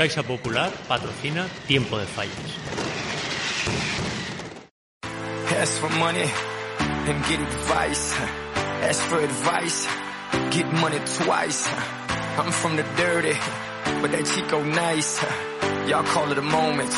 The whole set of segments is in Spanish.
Caixa Popular patrocina Tiempo de Fallas. Ask for money and get advice. Ask for advice, get money twice. I'm from the dirty, but that Chico nice. Y'all call it a moment,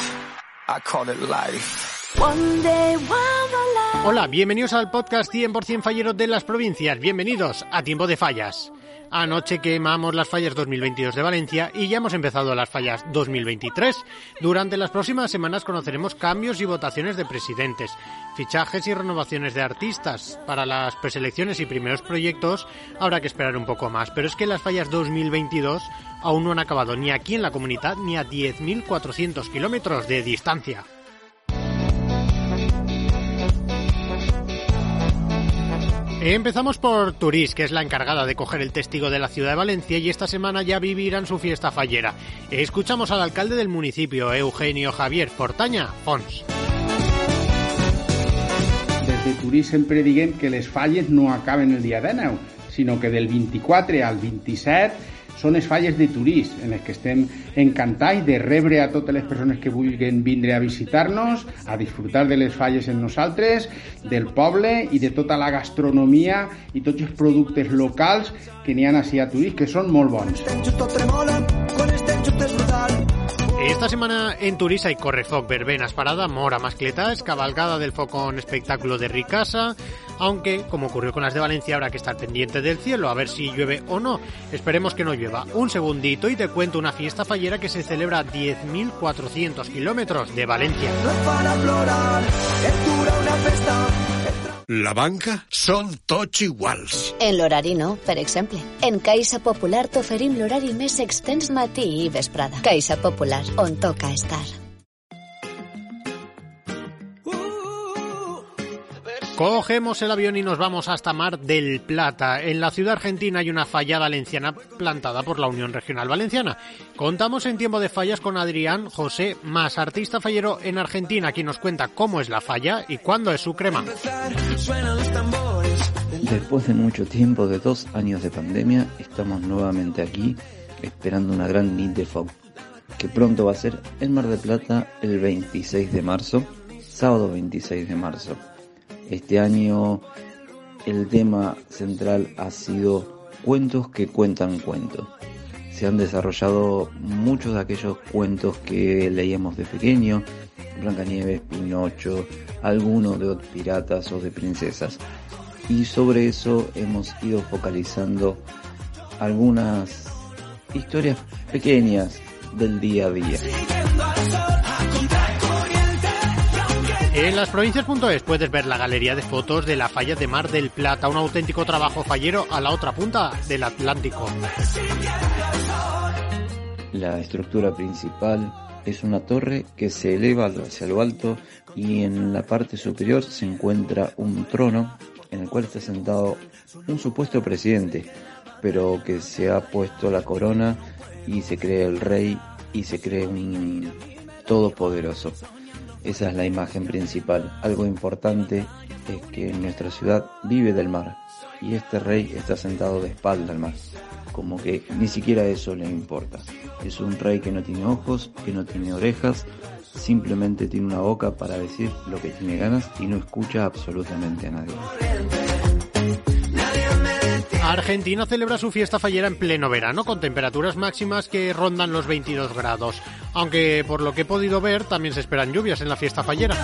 I call it life. One day while the Hola, bienvenidos al podcast 100% fallero de las provincias. Bienvenidos a Tiempo de Fallas. Anoche quemamos las fallas 2022 de Valencia y ya hemos empezado las fallas 2023. Durante las próximas semanas conoceremos cambios y votaciones de presidentes, fichajes y renovaciones de artistas. Para las preselecciones y primeros proyectos habrá que esperar un poco más, pero es que las fallas 2022 aún no han acabado ni aquí en la comunidad ni a 10.400 kilómetros de distancia. Empezamos por Turís, que es la encargada de coger el testigo de la ciudad de Valencia y esta semana ya vivirán su fiesta fallera. Escuchamos al alcalde del municipio, Eugenio Javier Fortaña Fons. Des de Turís sempre diguem que les falles no acaben el dia 19, sinó que del 24 al 27 són les falles de Turís, en les que estem encantats de rebre a totes les persones que vulguin vindre a visitar-nos, a disfrutar de les falles en nosaltres, del poble i de tota la gastronomia i tots els productes locals que n'hi ha així a Turís, que són molt bons. Esta semana en Turís hay correfoc, verbenas, parada, mora, mascletas, cabalgada del focón, espectáculo de Ricasa, aunque, como ocurrió con las de Valencia, habrá que estar pendiente del cielo, a ver si llueve o no. Esperemos que no llueva. Un segundito y te cuento una fiesta fallera que se celebra a 10.400 kilómetros de Valencia. La banca són tots iguals. En l'horari no, per exemple. En Caixa Popular t'oferim l'horari més extens matí i vesprada. Caixa Popular, on toca estar. Cogemos el avión y nos vamos hasta Mar del Plata. En la ciudad argentina hay una falla valenciana plantada por la Unión Regional Valenciana. Contamos en tiempo de fallas con Adrián José Más, artista fallero en Argentina, quien nos cuenta cómo es la falla y cuándo es su crema. Después de mucho tiempo, de dos años de pandemia, estamos nuevamente aquí esperando una gran nit de fog, que pronto va a ser en Mar del Plata el 26 de marzo, sábado 26 de marzo. Este año el tema central ha sido cuentos que cuentan cuentos. Se han desarrollado muchos de aquellos cuentos que leíamos de pequeño, Blancanieves, Pinocho, algunos de piratas o de princesas. Y sobre eso hemos ido focalizando algunas historias pequeñas del día a día. En las provincias.es puedes ver la galería de fotos de la falla de Mar del Plata, un auténtico trabajo fallero a la otra punta del Atlántico. La estructura principal es una torre que se eleva hacia lo alto y en la parte superior se encuentra un trono en el cual está sentado un supuesto presidente, pero que se ha puesto la corona y se cree el rey y se cree un todopoderoso. Esa es la imagen principal. Algo importante es que nuestra ciudad vive del mar y este rey está sentado de espalda al mar. Como que ni siquiera eso le importa. Es un rey que no tiene ojos, que no tiene orejas, simplemente tiene una boca para decir lo que tiene ganas y no escucha absolutamente a nadie. Argentina celebra su fiesta fallera en pleno verano, con temperaturas máximas que rondan los 22 grados. Aunque por lo que he podido ver, también se esperan lluvias en la fiesta fallera.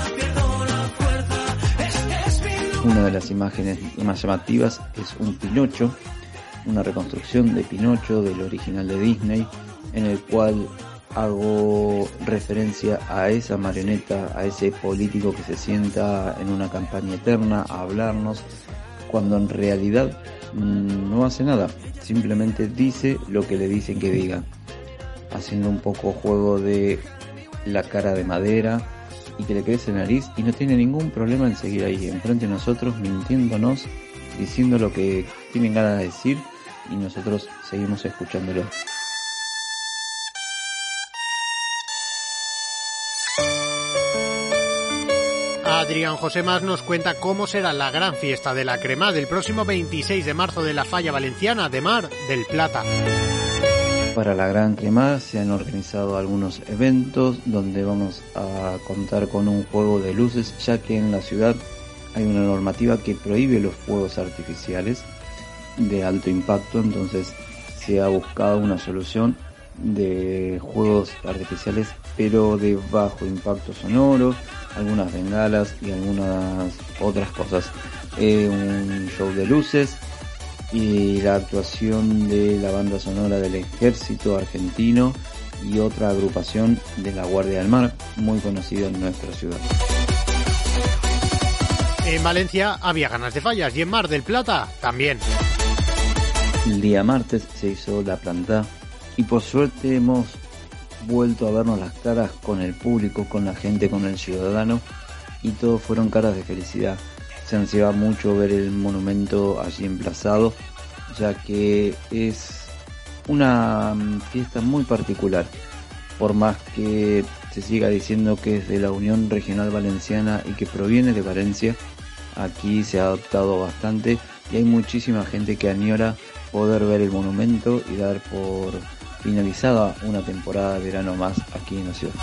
Una de las imágenes más llamativas es un Pinocho, una reconstrucción de Pinocho del original de Disney, en el cual hago referencia a esa marioneta, a ese político que se sienta en una campaña eterna a hablarnos, cuando en realidad mm, no hace nada, simplemente dice lo que le dicen que diga. haciendo un poco juego de la cara de madera y que le crece nariz y no tiene ningún problema en seguir ahí enfrente de nosotros mintiéndonos, diciendo lo que tienen ganas de decir y nosotros seguimos escuchándolo. Adrián José Más nos cuenta cómo será la gran fiesta de la crema del próximo 26 de marzo de la Falla Valenciana de Mar del Plata. Para la Gran Crema se han organizado algunos eventos donde vamos a contar con un juego de luces ya que en la ciudad hay una normativa que prohíbe los fuegos artificiales de alto impacto, entonces se ha buscado una solución de juegos artificiales pero de bajo impacto sonoro, algunas bengalas y algunas otras cosas. Eh, un show de luces y la actuación de la banda sonora del ejército argentino y otra agrupación de la Guardia del Mar, muy conocida en nuestra ciudad. En Valencia había ganas de fallas y en Mar del Plata también. El día martes se hizo la planta y por suerte hemos vuelto a vernos las caras con el público, con la gente, con el ciudadano y todos fueron caras de felicidad. Se ansiaba mucho ver el monumento allí emplazado, ya que es una fiesta muy particular. Por más que se siga diciendo que es de la Unión Regional Valenciana y que proviene de Valencia, aquí se ha adoptado bastante y hay muchísima gente que añora poder ver el monumento y dar por finalizada una temporada de verano más aquí en la ciudad.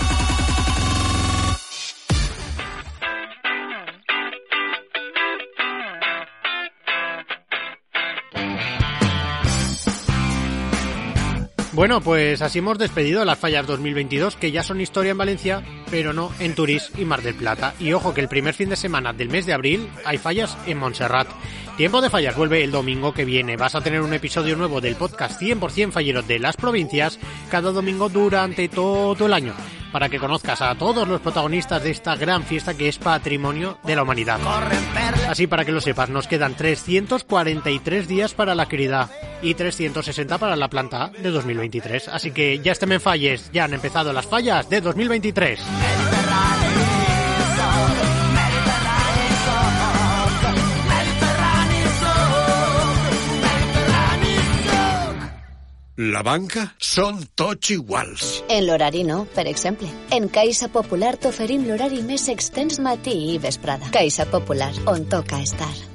Bueno, pues así hemos despedido las fallas 2022, que ya son historia en Valencia, pero no en Turís y Mar del Plata. Y ojo que el primer fin de semana del mes de abril hay fallas en Montserrat. Tiempo de fallas vuelve el domingo que viene. Vas a tener un episodio nuevo del podcast 100% fallero de las provincias cada domingo durante todo el año para que conozcas a todos los protagonistas de esta gran fiesta que es patrimonio de la humanidad. Así para que lo sepas, nos quedan 343 días para la querida y 360 para la planta de 2023. Así que ya estén en falles, ya han empezado las fallas de 2023. La banca són tots iguals. En l'horari no, per exemple. En Caixa Popular t'oferim l'horari més extens matí i vesprada. Caixa Popular, on toca estar.